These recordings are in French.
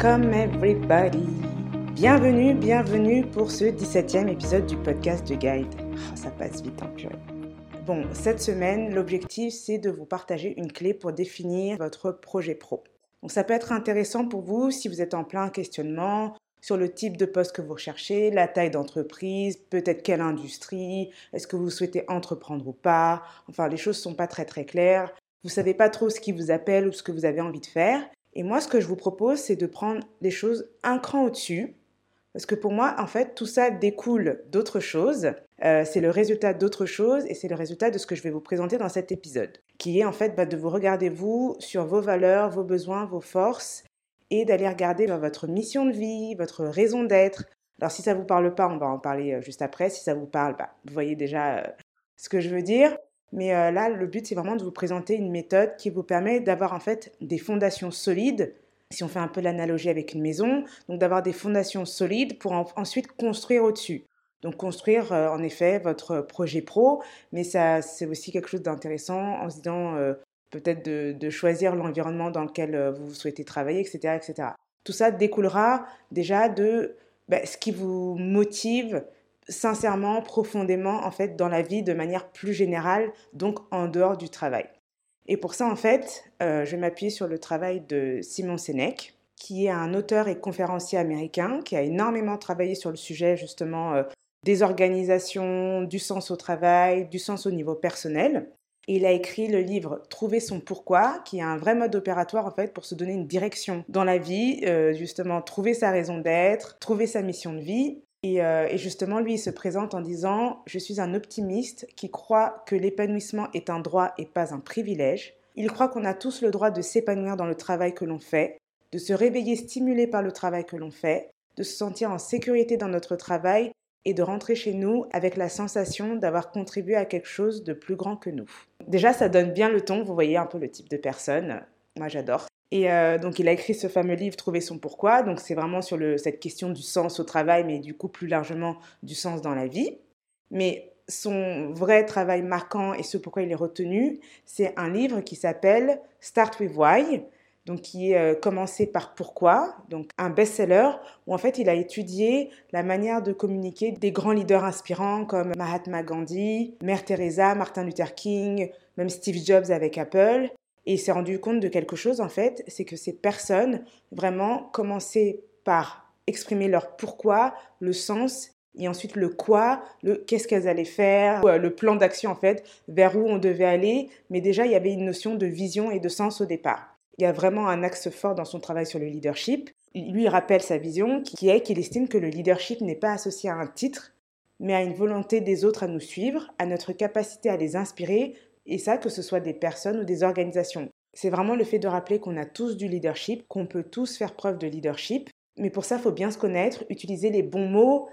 Welcome everybody. Bienvenue, bienvenue pour ce 17e épisode du podcast de Guide. Oh, ça passe vite en hein, purée. Bon, cette semaine, l'objectif c'est de vous partager une clé pour définir votre projet pro. Donc ça peut être intéressant pour vous si vous êtes en plein questionnement sur le type de poste que vous recherchez, la taille d'entreprise, peut-être quelle industrie, est-ce que vous souhaitez entreprendre ou pas. Enfin, les choses ne sont pas très très claires. Vous savez pas trop ce qui vous appelle ou ce que vous avez envie de faire. Et moi, ce que je vous propose, c'est de prendre les choses un cran au-dessus. Parce que pour moi, en fait, tout ça découle d'autres choses. Euh, c'est le résultat d'autres choses et c'est le résultat de ce que je vais vous présenter dans cet épisode, qui est en fait bah, de vous regarder vous sur vos valeurs, vos besoins, vos forces et d'aller regarder bah, votre mission de vie, votre raison d'être. Alors si ça ne vous parle pas, on va en parler euh, juste après. Si ça vous parle, bah, vous voyez déjà euh, ce que je veux dire. Mais euh, là, le but, c'est vraiment de vous présenter une méthode qui vous permet d'avoir en fait des fondations solides. Si on fait un peu l'analogie avec une maison, donc d'avoir des fondations solides pour ensuite construire au-dessus. Donc construire euh, en effet votre projet pro, mais ça c'est aussi quelque chose d'intéressant en se disant euh, peut-être de, choisir l'environnement dans lequel vous souhaitez travailler, etc., etc. Tout ça découlera déjà de bah, ce qui vous motive, sincèrement, profondément, en fait, dans la vie de manière plus générale, donc en dehors du travail. Et pour ça, en fait, euh, je vais m'appuyer sur le travail de Simon Sinek, qui est un auteur et conférencier américain qui a énormément travaillé sur le sujet justement euh, des organisations, du sens au travail, du sens au niveau personnel. Et il a écrit le livre Trouver son pourquoi, qui est un vrai mode opératoire en fait pour se donner une direction dans la vie, euh, justement trouver sa raison d'être, trouver sa mission de vie euh, et, justement, lui, il se présente en disant Je suis un optimiste qui croit que l'épanouissement est un droit et pas un privilège. Il croit qu'on a tous le droit de s'épanouir dans le travail que l'on fait, de se réveiller stimulé par le travail que l'on fait, de se sentir en sécurité dans notre travail et de rentrer chez nous avec la sensation d'avoir contribué à quelque chose de plus grand que nous. Déjà, ça donne bien le ton, vous voyez un peu le type de personne. Moi, j'adore. Et euh, donc, il a écrit ce fameux livre Trouver son pourquoi. Donc, c'est vraiment sur cette question du sens au travail, mais du coup, plus largement, du sens dans la vie. Mais son vrai travail marquant et ce pourquoi il est retenu, c'est un livre qui s'appelle Start with Why, donc qui est euh, commencé par pourquoi, donc un best-seller où en fait il a étudié la manière de communiquer des grands leaders inspirants comme Mahatma Gandhi, Mère Teresa, Martin Luther King, même Steve Jobs avec Apple, et il s'est rendu compte de quelque chose, en fait, c'est que ces personnes vraiment commençaient par exprimer leur pourquoi, le sens, et ensuite le quoi, le qu'est-ce qu'elles allaient faire, euh, le plan d'action, en fait, vers où on devait aller. Mais déjà, il y avait une notion de vision et de sens au départ. Il y a vraiment un axe fort dans son travail sur le leadership. Lui, il rappelle sa vision, qui est qu'il estime que le leadership n'est pas associé à un titre, mais à une volonté des autres à nous suivre, à notre capacité à les inspirer, et ça, que ce soit des personnes ou des organisations. C'est vraiment le fait de rappeler qu'on a tous du leadership, qu'on peut tous faire preuve de leadership. Mais pour ça, il faut bien se connaître, utiliser les bons mots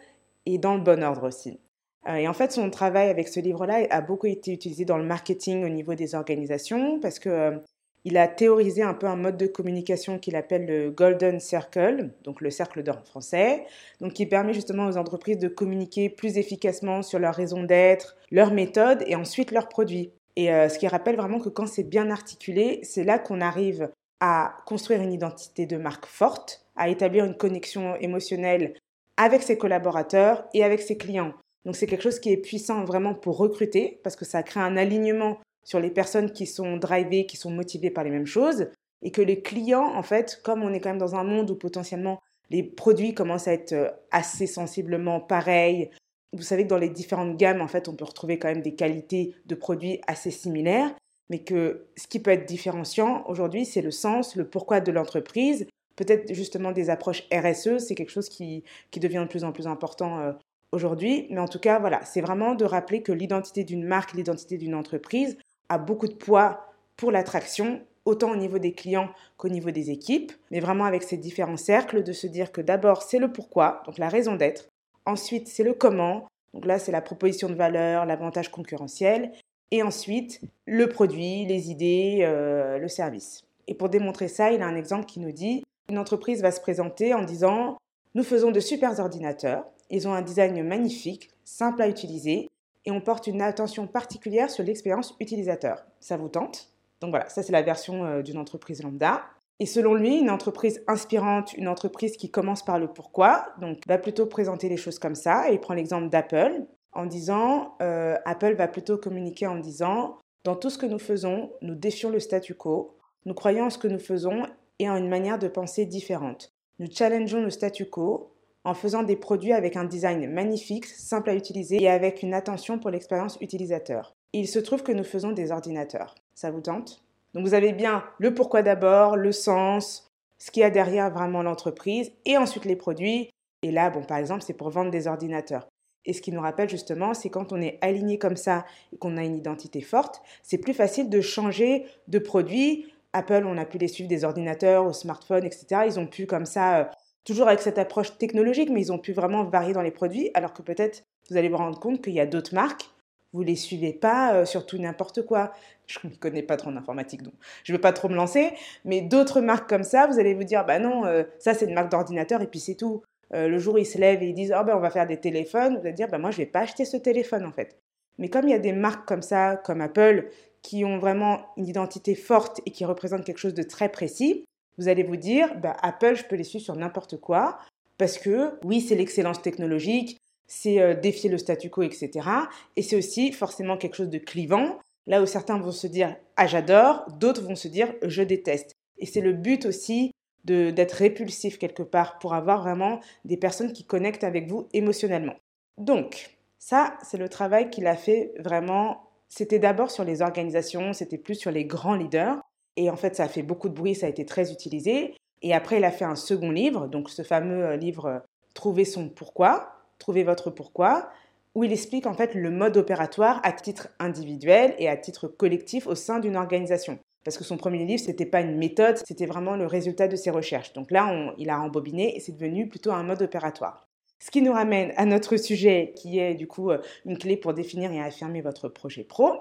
et dans le bon ordre aussi. Euh, et en fait, son travail avec ce livre-là a beaucoup été utilisé dans le marketing au niveau des organisations parce que euh, il a théorisé un peu un mode de communication qu'il appelle le Golden Circle, donc le cercle d'or en français, donc qui permet justement aux entreprises de communiquer plus efficacement sur leur raison d'être, leur méthode et ensuite leurs produits. Et euh, ce qui rappelle vraiment que quand c'est bien articulé, c'est là qu'on arrive à construire une identité de marque forte, à établir une connexion émotionnelle avec ses collaborateurs et avec ses clients. Donc c'est quelque chose qui est puissant vraiment pour recruter parce que ça crée un alignement sur les personnes qui sont drivées, qui sont motivées par les mêmes choses et que les clients, en fait, comme on est quand même dans un monde où potentiellement les produits commencent à être euh, assez sensiblement pareils, vous savez que dans les différentes gammes, en fait, on peut retrouver quand même des qualités de produits assez similaires, mais que ce qui peut être différenciant aujourd'hui, c'est le sens, le pourquoi de l'entreprise. Peut-être justement des approches RSE, c'est quelque chose qui, qui, devient de plus en plus important euh, aujourd'hui. Mais en tout cas, voilà, c'est vraiment de rappeler que l'identité d'une marque, l'identité d'une entreprise a beaucoup de poids pour l'attraction, autant au niveau des clients qu'au niveau des équipes, mais vraiment avec ces différents cercles, de se dire que d'abord, c'est le pourquoi, donc la raison d'être, Ensuite, c'est le comment. Donc là, c'est la proposition de valeur, l'avantage concurrentiel. Et ensuite, le produit, les idées, euh, le service. Et pour démontrer ça, il a un exemple qui nous dit, une entreprise va se présenter en disant, nous faisons de super ordinateurs, ils ont un design magnifique, simple à utiliser, et on porte une attention particulière sur l'expérience utilisateur. Ça vous tente? Donc voilà, ça c'est la version euh, d'une entreprise lambda. Et selon lui, une entreprise inspirante, une entreprise qui commence par le pourquoi, donc va plutôt présenter les choses comme ça. Et il prend l'exemple d'Apple en disant, euh, Apple va plutôt communiquer en disant, dans tout ce que nous faisons, nous défions le statu quo, nous croyons en ce que nous faisons et en une manière de penser différente. Nous challengeons le statu quo en faisant des produits avec un design magnifique, simple à utiliser et avec une attention pour l'expérience utilisateur. il se trouve que nous faisons des ordinateurs. Ça vous tente? Donc vous avez bien le pourquoi d'abord, le sens, ce qu'il y a derrière vraiment l'entreprise et ensuite les produits. Et là, bon, par exemple, c'est pour vendre des ordinateurs. Et ce qui nous rappelle justement, c'est quand on est aligné comme ça et qu'on a une identité forte, c'est plus facile de changer de produit. Apple, on a pu les suivre des ordinateurs, aux smartphones, etc. Ils ont pu comme ça, euh, toujours avec cette approche technologique, mais ils ont pu vraiment varier dans les produits, alors que peut-être vous allez vous rendre compte qu'il y a d'autres marques, vous les suivez pas, euh, surtout n'importe quoi. Je ne connais pas trop en informatique, donc je ne veux pas trop me lancer, mais d'autres marques comme ça, vous allez vous dire, bah non, euh, ça c'est une marque d'ordinateur et puis c'est tout. Euh, le jour où ils se lèvent et ils disent oh, ben, on va faire des téléphones, vous allez dire ben, moi je vais pas acheter ce téléphone en fait. Mais comme il y a des marques comme ça, comme Apple, qui ont vraiment une identité forte et qui représentent quelque chose de très précis, vous allez vous dire ben, Apple, je peux les suivre sur n'importe quoi parce que oui, c'est l'excellence technologique, c'est euh, défier le statu quo, etc. Et c'est aussi forcément quelque chose de clivant. Là où certains vont se dire ah j'adore, d'autres vont se dire je déteste. Et c'est le but aussi d'être répulsif quelque part pour avoir vraiment des personnes qui connectent avec vous émotionnellement. Donc, ça, c'est le travail qu'il a fait vraiment. C'était d'abord sur les organisations, c'était plus sur les grands leaders. Et en fait, ça a fait beaucoup de bruit, ça a été très utilisé. Et après, il a fait un second livre, donc ce fameux euh, livre euh, Trouver son pourquoi, Trouver votre pourquoi, où il explique en fait le mode opératoire à titre individuel et à titre collectif au sein d'une organisation parce que son premier livre, c'était pas une méthode, c'était vraiment le résultat de ses recherches. Donc là, il a embobiné et c'est devenu plutôt un mode opératoire. Ce qui nous ramène à notre sujet qui est du coup euh, une clé pour définir et affirmer votre projet pro.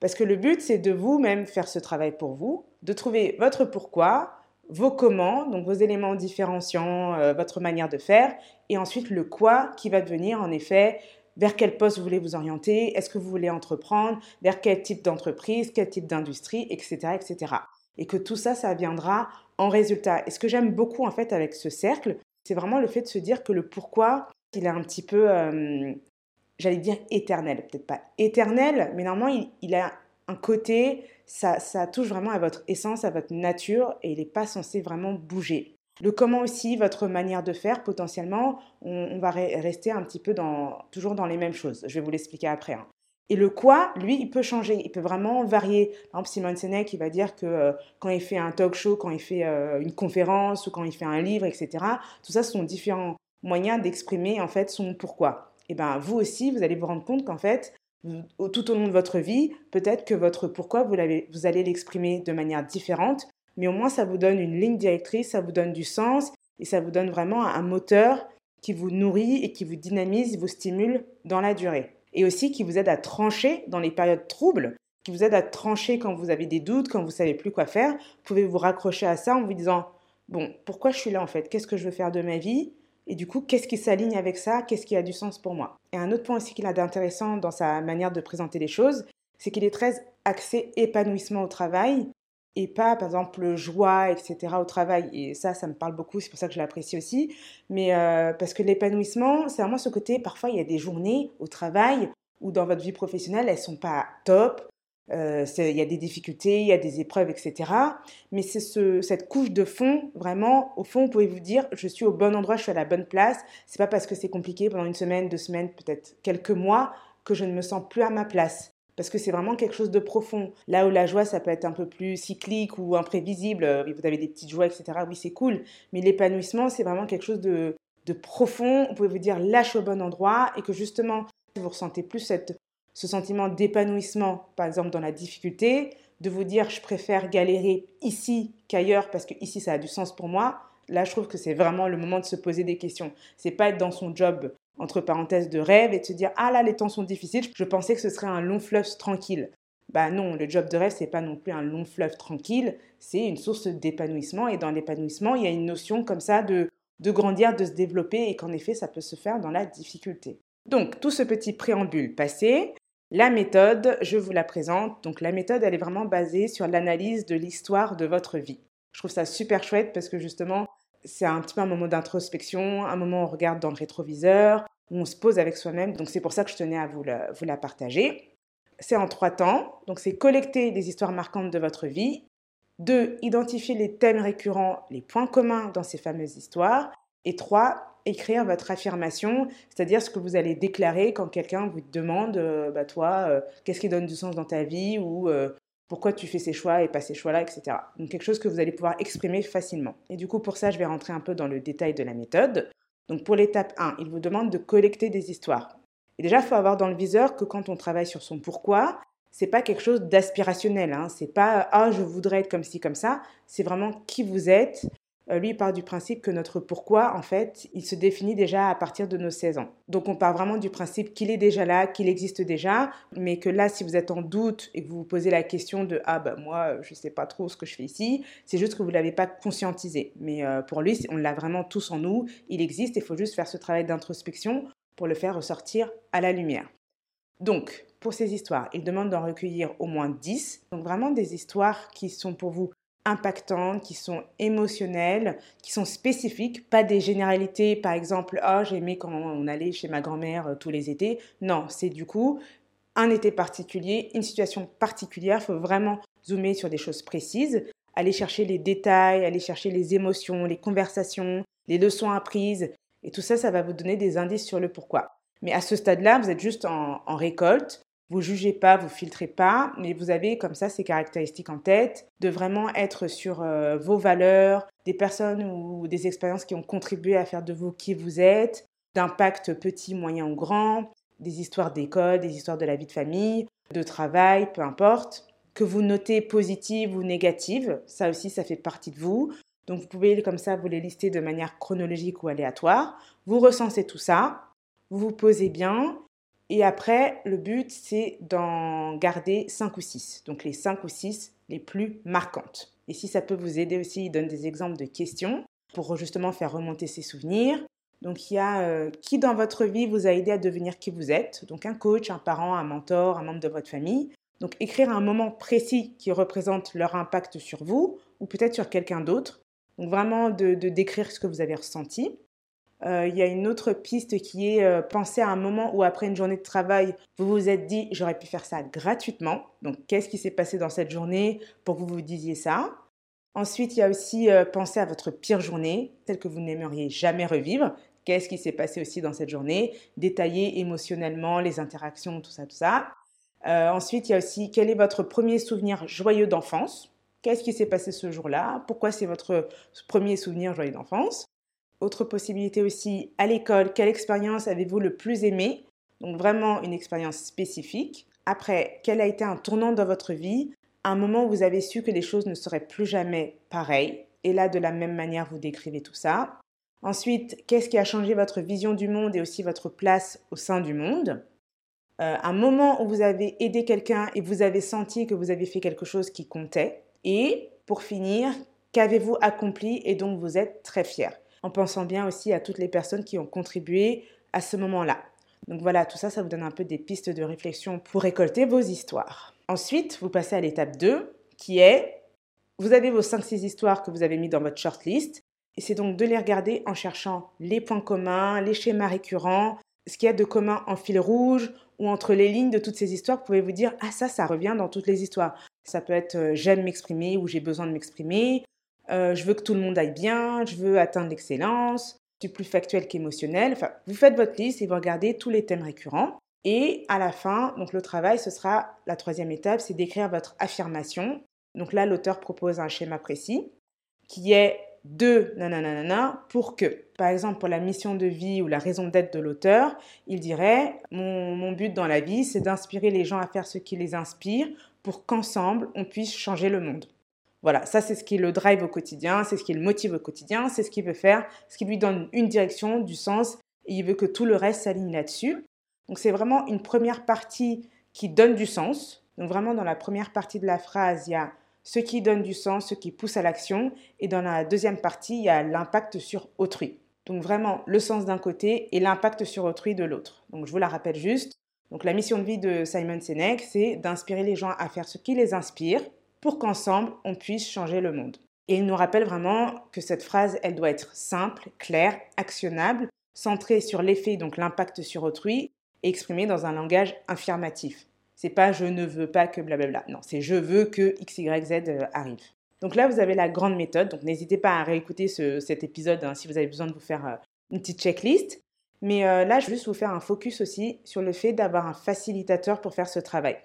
Parce que le but, c'est de vous-même faire ce travail pour vous, de trouver votre pourquoi, vos comment, donc vos éléments différenciants, euh, votre manière de faire, et ensuite le quoi qui va devenir en effet vers quel poste vous voulez vous orienter, est-ce que vous voulez entreprendre, vers quel type d'entreprise, quel type d'industrie, etc., etc. Et que tout ça, ça viendra en résultat. Et ce que j'aime beaucoup en fait avec ce cercle, c'est vraiment le fait de se dire que le pourquoi, il est un petit peu, euh, j'allais dire éternel, peut-être pas éternel, mais normalement il, a un côté, ça, touche vraiment à votre essence, à votre nature, et il n'est pas censé vraiment bouger. Le comment aussi, votre manière de faire, potentiellement, on, va rester un petit peu dans, toujours dans les mêmes choses. Je vais vous l'expliquer après. Hein. Et le quoi, lui, il peut changer, il peut vraiment varier. Par exemple, Simon Sinek, il va dire que euh, quand il fait un talk show, quand il fait euh, une conférence ou quand il fait un livre, etc., tout ça, ce sont différents moyens d'exprimer en fait son pourquoi. Et bien, vous aussi, vous allez vous rendre compte qu'en fait, tout au long de votre vie, peut-être que votre pourquoi, vous, allez l'exprimer de manière différente mais au moins ça vous donne une ligne directrice, ça vous donne du sens et ça vous donne vraiment un moteur qui vous nourrit et qui vous dynamise, vous stimule dans la durée. Et aussi qui vous aide à trancher dans les périodes troubles, qui vous aide à trancher quand vous avez des doutes, quand vous savez plus quoi faire. Vous pouvez vous raccrocher à ça en vous disant bon, pourquoi je suis là en fait? Qu'est-ce que je veux faire de ma vie? Et du coup, qu'est-ce qui s'aligne avec ça? Qu'est-ce qui a du sens pour moi? Et un autre point aussi qu'il a d'intéressant dans sa manière de présenter les choses, c'est qu'il est très axé épanouissement au travail et pas, par exemple, joie, etc. au travail. Et ça, ça me parle beaucoup, c'est pour ça que je l'apprécie aussi. Mais euh, parce que l'épanouissement, c'est vraiment ce côté, parfois, il y a des journées au travail ou dans votre vie professionnelle, elles sont pas top. Euh, il y a des difficultés, il y a des épreuves, etc. Mais c'est ce, cette couche de fond, vraiment, au fond, vous pouvez vous dire, je suis au bon endroit, je suis à la bonne place. C'est pas parce que c'est compliqué pendant une semaine, deux semaines, peut-être quelques mois, que je ne me sens plus à ma place parce que c'est vraiment quelque chose de profond. Là où la joie, ça peut être un peu plus cyclique ou imprévisible, euh, vous avez des petites joies, etc. Oui, c'est cool, mais l'épanouissement, c'est vraiment quelque chose de, profond. Vous pouvez vous dire lâche au bon endroit et que justement, vous ressentez plus ce sentiment d'épanouissement, par exemple dans la difficulté, de vous dire je préfère galérer ici qu'ailleurs parce que ici ça a du sens pour moi. Là, je trouve que c'est vraiment le moment de se poser des questions. C'est pas être dans son job entre parenthèses, de rêve et de se dire Ah là, les temps sont difficiles, je pensais que ce serait un long fleuve tranquille. Bah non, le job de rêve, c'est pas non plus un long fleuve tranquille, c'est une source d'épanouissement. Et dans l'épanouissement, il y a une notion comme ça de, de grandir, de se développer, et qu'en effet, ça peut se faire dans la difficulté. Donc, tout ce petit préambule passé, la méthode, je vous la présente. Donc, la méthode, elle est vraiment basée sur l'analyse de l'histoire de votre vie. Je trouve ça super chouette parce que justement, c'est un petit peu un moment d'introspection, un moment où on regarde dans le rétroviseur, où on se pose avec soi-même. Donc c'est pour ça que je tenais à vous la, vous la partager. C'est en trois temps. Donc c'est collecter les histoires marquantes de votre vie. Deux, identifier les thèmes récurrents, les points communs dans ces fameuses histoires. Et trois, écrire votre affirmation, c'est-à-dire ce que vous allez déclarer quand quelqu'un vous demande, euh, bah toi, euh, qu'est-ce qui donne du sens dans ta vie ou euh, pourquoi tu fais ces choix et pas ces choix-là, etc. Donc quelque chose que vous allez pouvoir exprimer facilement. Et du coup, pour ça, je vais rentrer un peu dans le détail de la méthode. Donc pour l'étape 1, il vous demande de collecter des histoires. Et déjà, il faut avoir dans le viseur que quand on travaille sur son pourquoi, c'est pas quelque chose d'aspirationnel. Hein. C'est pas ah je voudrais être comme ci comme ça. C'est vraiment qui vous êtes, lui, il part du principe que notre pourquoi, en fait, il se définit déjà à partir de nos 16 ans. Donc on part vraiment du principe qu'il est déjà là, qu'il existe déjà, mais que là, si vous êtes en doute et que vous vous posez la question de ah ben moi, je sais pas trop ce que je fais ici, c'est juste que vous ne l'avez pas conscientisé. Mais euh, pour lui, on l'a vraiment tous en nous, il existe, il faut juste faire ce travail d'introspection pour le faire ressortir à la lumière. Donc, pour ces histoires, il demande d'en recueillir au moins 10. Donc vraiment des histoires qui sont pour vous impactantes, qui sont émotionnelles, qui sont spécifiques, pas des généralités, par exemple, oh, j'ai aimé quand on allait chez ma grand-mère euh, tous les étés. Non, c'est du coup un été particulier, une situation particulière. Il faut vraiment zoomer sur des choses précises, aller chercher les détails, aller chercher les émotions, les conversations, les leçons apprises. Et tout ça, ça va vous donner des indices sur le pourquoi. Mais à ce stade-là, vous êtes juste en récolte. Vous jugez pas, vous filtrez pas, mais vous avez comme ça ces caractéristiques en tête, de vraiment être sur euh, vos valeurs, des personnes ou des expériences qui ont contribué à faire de vous qui vous êtes, d'impact petit, moyen ou grand, des histoires d'école, des histoires de la vie de famille, de travail, peu importe, que vous notez positives ou négatives, ça aussi ça fait partie de vous. Donc vous pouvez comme ça vous les lister de manière chronologique ou aléatoire. Vous recensez tout ça, vous vous posez bien et après, le but, c'est d'en garder 5 ou 6. Donc les 5 ou 6 les plus marquantes. Et si ça peut vous aider aussi, il donne des exemples de questions pour justement faire remonter ses souvenirs. Donc il y a euh, qui dans votre vie vous a aidé à devenir qui vous êtes? Donc un coach, un parent, un mentor, un membre de votre famille. Donc écrire un moment précis qui représente leur impact sur vous ou peut-être sur quelqu'un d'autre. Donc vraiment de décrire ce que vous avez ressenti. Euh, il y a une autre piste qui est euh, penser à un moment où après une journée de travail, vous vous êtes dit j'aurais pu faire ça gratuitement. Donc qu'est-ce qui s'est passé dans cette journée pour que vous vous disiez ça? Ensuite, il y a aussi euh, penser à votre pire journée, celle que vous n'aimeriez jamais revivre. Qu'est-ce qui s'est passé aussi dans cette journée? Détailler émotionnellement les interactions, tout ça, tout ça. ensuite, il y a aussi quel est votre premier souvenir joyeux d'enfance? Qu'est-ce qui s'est passé ce jour-là? Pourquoi c'est votre premier souvenir joyeux d'enfance? Autre possibilité aussi, à l'école, quelle expérience avez-vous le plus aimé? Donc vraiment une expérience spécifique. Après, quel a été un tournant dans votre vie? Un moment où vous avez su que les choses ne seraient plus jamais pareilles. Et là, de la même manière, vous décrivez tout ça. Ensuite, qu'est-ce qui a changé votre vision du monde et aussi votre place au sein du monde? Euh, Un moment où vous avez aidé quelqu'un et vous avez senti que vous avez fait quelque chose qui comptait. Et pour finir, qu'avez-vous accompli et dont vous êtes très fier? En pensant bien aussi à toutes les personnes qui ont contribué à ce moment-là. Donc voilà, tout ça, ça vous donne un peu des pistes de réflexion pour récolter vos histoires. Ensuite, vous passez à l'étape 2, qui est, vous avez vos 5-6 histoires que vous avez mis dans votre shortlist, et c'est donc de les regarder en cherchant les points communs, les schémas récurrents, ce qu'il y a de commun en fil rouge, ou entre les lignes de toutes ces histoires, vous pouvez vous dire, ah ça, ça revient dans toutes les histoires. Ça peut être euh, j'aime m'exprimer ou j'ai besoin de m'exprimer, euh, je veux que tout le monde aille bien, je veux atteindre l'excellence, c'est plus factuel qu'émotionnel. Enfin, vous faites votre liste et vous regardez tous les thèmes récurrents. Et à la fin, donc le travail, ce sera la troisième étape, c'est d'écrire votre affirmation. Donc là, l'auteur propose un schéma précis qui est de nanana pour que. Par exemple, pour la mission de vie ou la raison d'être de l'auteur, il dirait mon but dans la vie, c'est d'inspirer les gens à faire ce qui les inspire pour qu'ensemble, on puisse changer le monde. Voilà, ça c'est ce qui le drive au quotidien, c'est ce qui le motive au quotidien, c'est ce qu'il veut faire, ce qui lui donne une direction, du sens, et il veut que tout le reste s'aligne là-dessus. Donc c'est vraiment une première partie qui donne du sens. Donc vraiment dans la première partie de la phrase, il y a ce qui donne du sens, ce qui pousse à l'action, et dans la deuxième partie, il y a l'impact sur autrui. Donc vraiment le sens d'un côté et l'impact sur autrui de l'autre. Donc je vous la rappelle juste. Donc la mission de vie de Simon Sinek, c'est d'inspirer les gens à faire ce qui les inspire, pour qu'ensemble, on puisse changer le monde. Et il nous rappelle vraiment que cette phrase, elle doit être simple, claire, actionnable, centrée sur l'effet, donc l'impact sur autrui, et exprimée dans un langage affirmatif. C'est pas je ne veux pas que blablabla. Non, c'est je veux que XYZ euh, arrive. Donc là, vous avez la grande méthode. Donc n'hésitez pas à réécouter cet épisode hein, si vous avez besoin de vous faire euh, une petite checklist. Mais euh, là, je veux juste vous faire un focus aussi sur le fait d'avoir un facilitateur pour faire ce travail.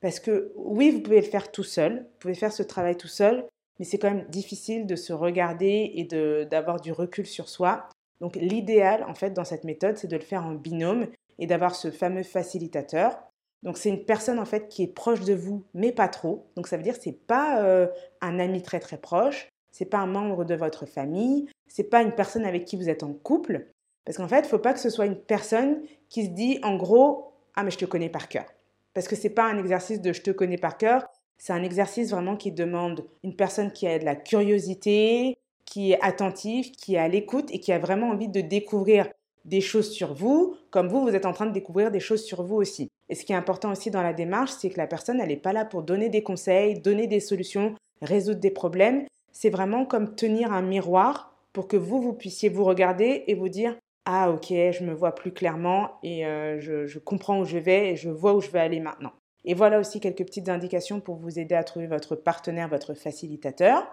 Parce que oui, vous pouvez le faire tout seul, vous pouvez faire ce travail tout seul, mais c'est quand même difficile de se regarder et d'avoir du recul sur soi. Donc l'idéal, en fait, dans cette méthode, c'est de le faire en binôme et d'avoir ce fameux facilitateur. Donc c'est une personne en fait qui est proche de vous, mais pas trop. Donc ça veut dire que c'est pas euh, un ami très très proche, c'est pas un membre de votre famille, c'est pas une personne avec qui vous êtes en couple, parce qu'en fait, il faut pas que ce soit une personne qui se dit en gros ah mais je te connais par cœur. Parce que c'est pas un exercice de je te connais par cœur, c'est un exercice vraiment qui demande une personne qui a de la curiosité, qui est attentive, qui est à l'écoute et qui a vraiment envie de découvrir des choses sur vous, comme vous, vous êtes en train de découvrir des choses sur vous aussi. Et ce qui est important aussi dans la démarche, c'est que la personne, elle n'est pas là pour donner des conseils, donner des solutions, résoudre des problèmes. C'est vraiment comme tenir un miroir pour que vous, vous puissiez vous regarder et vous dire Ah, ok, je me vois plus clairement et euh, je, comprends où je vais et je vois où je vais aller maintenant. Et voilà aussi quelques petites indications pour vous aider à trouver votre partenaire, votre facilitateur.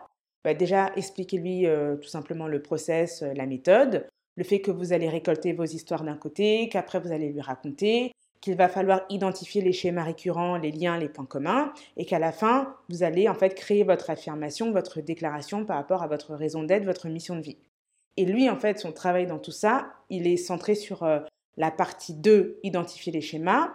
Bah, déjà, expliquez-lui euh, tout simplement le process, euh, la méthode le fait que vous allez récolter vos histoires d'un côté, qu'après vous allez lui raconter, qu'il va falloir identifier les schémas récurrents, les liens, les points communs, et qu'à la fin, vous allez en fait créer votre affirmation, votre déclaration par rapport à votre raison d'être, votre mission de vie. Et lui, en fait, son travail dans tout ça, il est centré sur euh, la partie 2, identifier les schémas.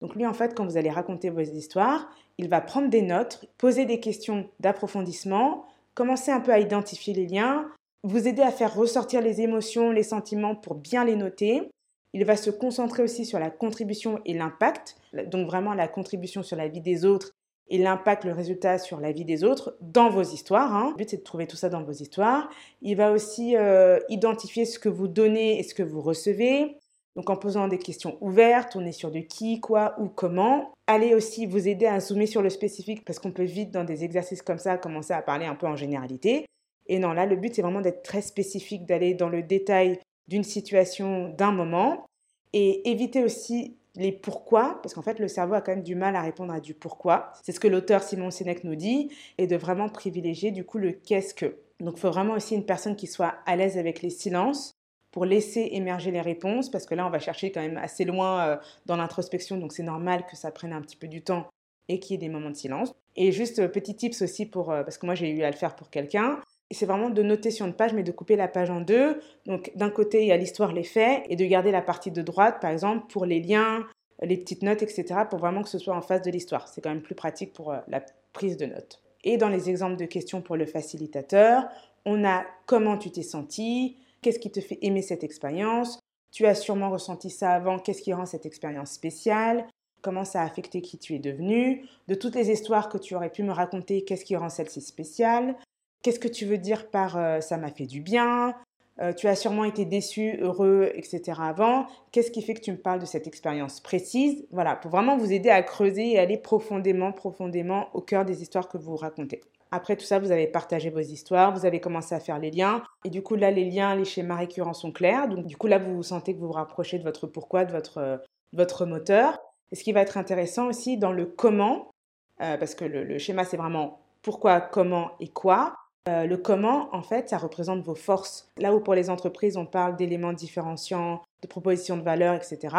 Donc lui, en fait, quand vous allez raconter vos histoires, il va prendre des notes, poser des questions d'approfondissement, commencer un peu à identifier les liens, vous aider à faire ressortir les émotions, les sentiments pour bien les noter. Il va se concentrer aussi sur la contribution et l'impact, donc vraiment la contribution sur la vie des autres et l'impact, le résultat sur la vie des autres dans vos histoires. Hein. Le but, c'est de trouver tout ça dans vos histoires. Il va aussi euh, identifier ce que vous donnez et ce que vous recevez. Donc en posant des questions ouvertes, on est sur du qui, quoi, ou comment. Allez aussi vous aider à zoomer sur le spécifique parce qu'on peut vite dans des exercices comme ça commencer à parler un peu en généralité. Et non, là, le but, c'est vraiment d'être très spécifique, d'aller dans le détail d'une situation, d'un moment, et éviter aussi les pourquoi, parce qu'en fait, le cerveau a quand même du mal à répondre à du pourquoi. C'est ce que l'auteur Simon Sinek nous dit, et de vraiment privilégier du coup le qu'est-ce que. Donc, il faut vraiment aussi une personne qui soit à l'aise avec les silences pour laisser émerger les réponses, parce que là, on va chercher quand même assez loin euh, dans l'introspection, donc c'est normal que ça prenne un petit peu du temps et qu'il y ait des moments de silence. Et juste euh, petit tips aussi pour, euh, parce que moi j'ai eu à le faire pour quelqu'un, c'est vraiment de noter sur une page, mais de couper la page en deux. Donc d'un côté, il y a l'histoire, les faits, et de garder la partie de droite, par exemple, pour les liens, les petites notes, etc., pour vraiment que ce soit en face de l'histoire. C'est quand même plus pratique pour euh, la prise de notes. Et dans les exemples de questions pour le facilitateur, on a comment tu t'es senti, qu'est-ce qui te fait aimer cette expérience, tu as sûrement ressenti ça avant, qu'est-ce qui rend cette expérience spéciale, comment ça a affecté qui tu es devenu, de toutes les histoires que tu aurais pu me raconter, qu'est-ce qui rend celle-ci spéciale, Qu'est-ce que tu veux dire par euh, ça m'a fait du bien euh, Tu as sûrement été déçu, heureux, etc. avant. Qu'est-ce qui fait que tu me parles de cette expérience précise? Voilà, pour vraiment vous aider à creuser et aller profondément, profondément au cœur des histoires que vous racontez. Après tout ça, vous avez partagé vos histoires, vous avez commencé à faire les liens. Et du coup, là, les liens, les schémas récurrents sont clairs. Donc, du coup, là, vous sentez que vous vous rapprochez de votre pourquoi, de votre, euh, votre moteur. Et ce qui va être intéressant aussi dans le comment, parce que le schéma, c'est vraiment pourquoi, comment et quoi. Euh, le comment, en fait, ça représente vos forces. Là où pour les entreprises, on parle d'éléments différenciants, de propositions de valeur, etc.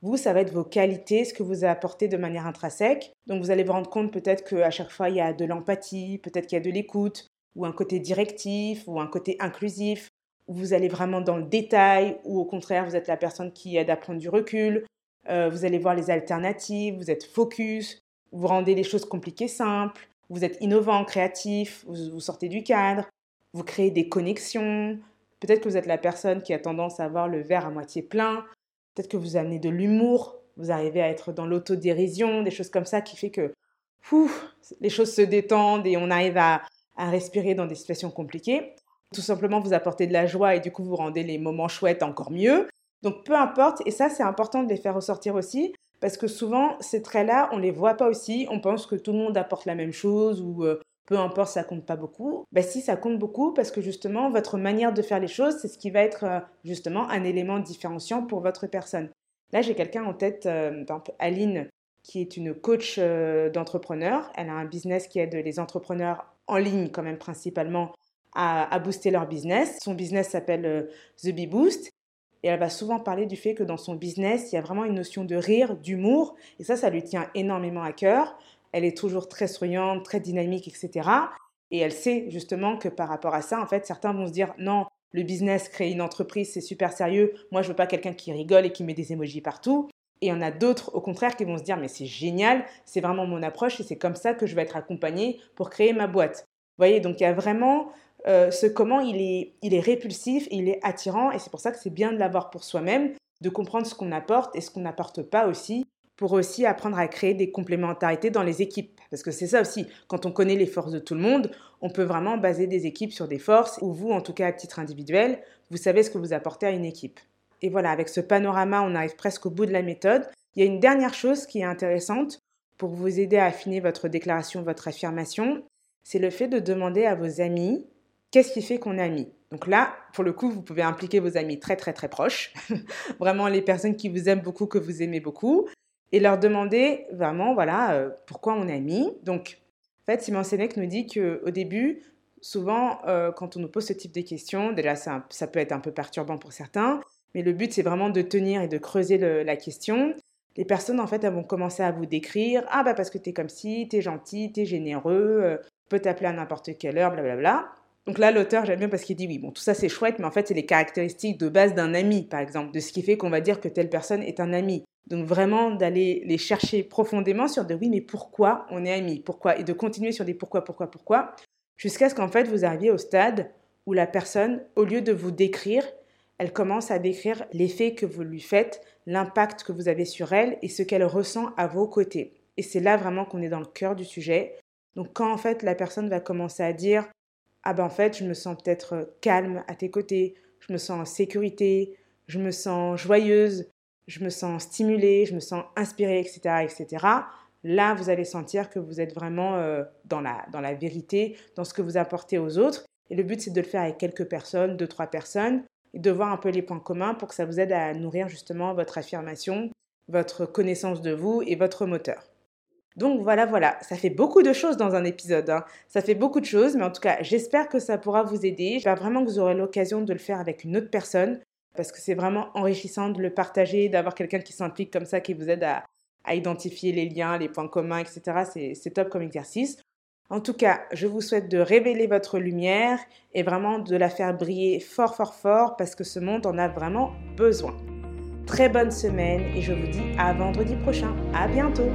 Vous, ça va être vos qualités, ce que vous apportez de manière intrinsèque. Donc, vous allez vous rendre compte peut-être qu'à chaque fois, il y a de l'empathie, peut-être qu'il y a de l'écoute, ou un côté directif, ou un côté inclusif, où vous allez vraiment dans le détail, ou au contraire, vous êtes la personne qui aide à prendre du recul. Euh, vous allez voir les alternatives, vous êtes focus, vous rendez les choses compliquées simples vous êtes innovant, créatif, vous, sortez du cadre, vous créez des connexions. Peut-être que vous êtes la personne qui a tendance à voir le verre à moitié plein. Peut-être que vous amenez de l'humour, vous arrivez à être dans l'autodérision, des choses comme ça qui fait que les choses se détendent et on arrive à, à respirer dans des situations compliquées. Tout simplement, vous apportez de la joie et du coup, vous rendez les moments chouettes encore mieux. Donc, peu importe, et ça, c'est important de les faire ressortir aussi, parce que souvent, ces traits-là, on ne les voit pas aussi. On pense que tout le monde apporte la même chose ou euh, peu importe ça compte pas beaucoup. Ben si ça compte beaucoup parce que justement votre manière de faire les choses, c'est ce qui va être euh, justement un élément différenciant pour votre personne. Là, j'ai quelqu'un en tête, euh, Aline, qui est une coach d'entrepreneurs. Elle a un business qui aide les entrepreneurs en ligne quand même principalement à, booster leur business. Son business s'appelle The Bee Boost. Et elle va souvent parler du fait que dans son business, il y a vraiment une notion de rire, d'humour. Et ça, ça lui tient énormément à cœur elle est toujours très souriante, très dynamique, etc. Et elle sait justement que par rapport à ça, en fait, certains vont se dire non, le business, créer une entreprise, c'est super sérieux. Moi, je veux pas quelqu'un qui rigole et qui met des emojis partout. Et il y en a d'autres, au contraire, qui vont se dire mais c'est génial, c'est vraiment mon approche et c'est comme ça que je vais être accompagnée pour créer ma boîte. Vous voyez, donc il y a vraiment euh, ce comment il est, il est répulsif, il est attirant et c'est pour ça que c'est bien de l'avoir pour soi-même, de comprendre ce qu'on apporte et ce qu'on n'apporte pas aussi pour aussi apprendre à créer des complémentarités dans les équipes. Parce que c'est ça aussi, quand on connaît les forces de tout le monde, on peut vraiment baser des équipes sur des forces, ou vous, en tout cas à titre individuel, vous savez ce que vous apportez à une équipe. Et voilà, avec ce panorama, on arrive presque au bout de la méthode. Il y a une dernière chose qui est intéressante pour vous aider à affiner votre déclaration, votre affirmation, c'est le fait de demander à vos amis qu'est-ce qui fait qu'on est amis? Donc là, pour le coup, vous pouvez impliquer vos amis très très très proches, vraiment les personnes qui vous aiment beaucoup, que vous aimez beaucoup, et leur demander vraiment, voilà, euh, pourquoi on est amis. Donc, en fait, Simon Sénèque nous dit qu'au début, souvent, euh, quand on nous pose ce type de questions, déjà, ça, ça, peut être un peu perturbant pour certains, mais le but, c'est vraiment de tenir et de creuser la question. Les personnes, en fait, elles vont commencer à vous décrire Ah, bah, parce que t'es comme ci, t'es gentil, t'es généreux, euh, peut t'appeler à n'importe quelle heure, blablabla. Donc là, l'auteur, j'aime bien parce qu'il dit oui, bon, tout ça c'est chouette, mais en fait, c'est les caractéristiques de base d'un ami, par exemple, de ce qui fait qu'on va dire que telle personne est un ami. Donc vraiment d'aller les chercher profondément sur de oui, mais pourquoi on est amis? Pourquoi? Et de continuer sur des pourquoi, pourquoi, pourquoi, jusqu'à ce qu'en fait vous arriviez au stade où la personne, au lieu de vous décrire, elle commence à décrire l'effet que vous lui faites, l'impact que vous avez sur elle et ce qu'elle ressent à vos côtés. Et c'est là vraiment qu'on est dans le cœur du sujet. Donc quand en fait la personne va commencer à dire ah ben en fait je me sens peut-être calme à tes côtés, je me sens en sécurité, je me sens joyeuse, je me sens stimulée, je me sens inspirée, etc., etc., là, vous allez sentir que vous êtes vraiment euh, dans, la, dans la vérité, dans ce que vous apportez aux autres. Et le but, c'est de le faire avec quelques personnes, deux, trois personnes, et de voir un peu les points communs pour que ça vous aide à nourrir justement votre affirmation, votre connaissance de vous et votre moteur. Donc voilà, voilà, ça fait beaucoup de choses dans un épisode. Hein. Ça fait beaucoup de choses, mais en tout cas, j'espère que ça pourra vous aider. J'espère vraiment que vous aurez l'occasion de le faire avec une autre personne parce que c'est vraiment enrichissant de le partager, d'avoir quelqu'un qui s'implique comme ça, qui vous aide à, identifier les liens, les points communs, etc. C'est top comme exercice. En tout cas, je vous souhaite de révéler votre lumière et vraiment de la faire briller fort, fort, fort, parce que ce monde en a vraiment besoin. Très bonne semaine et je vous dis à vendredi prochain. À bientôt!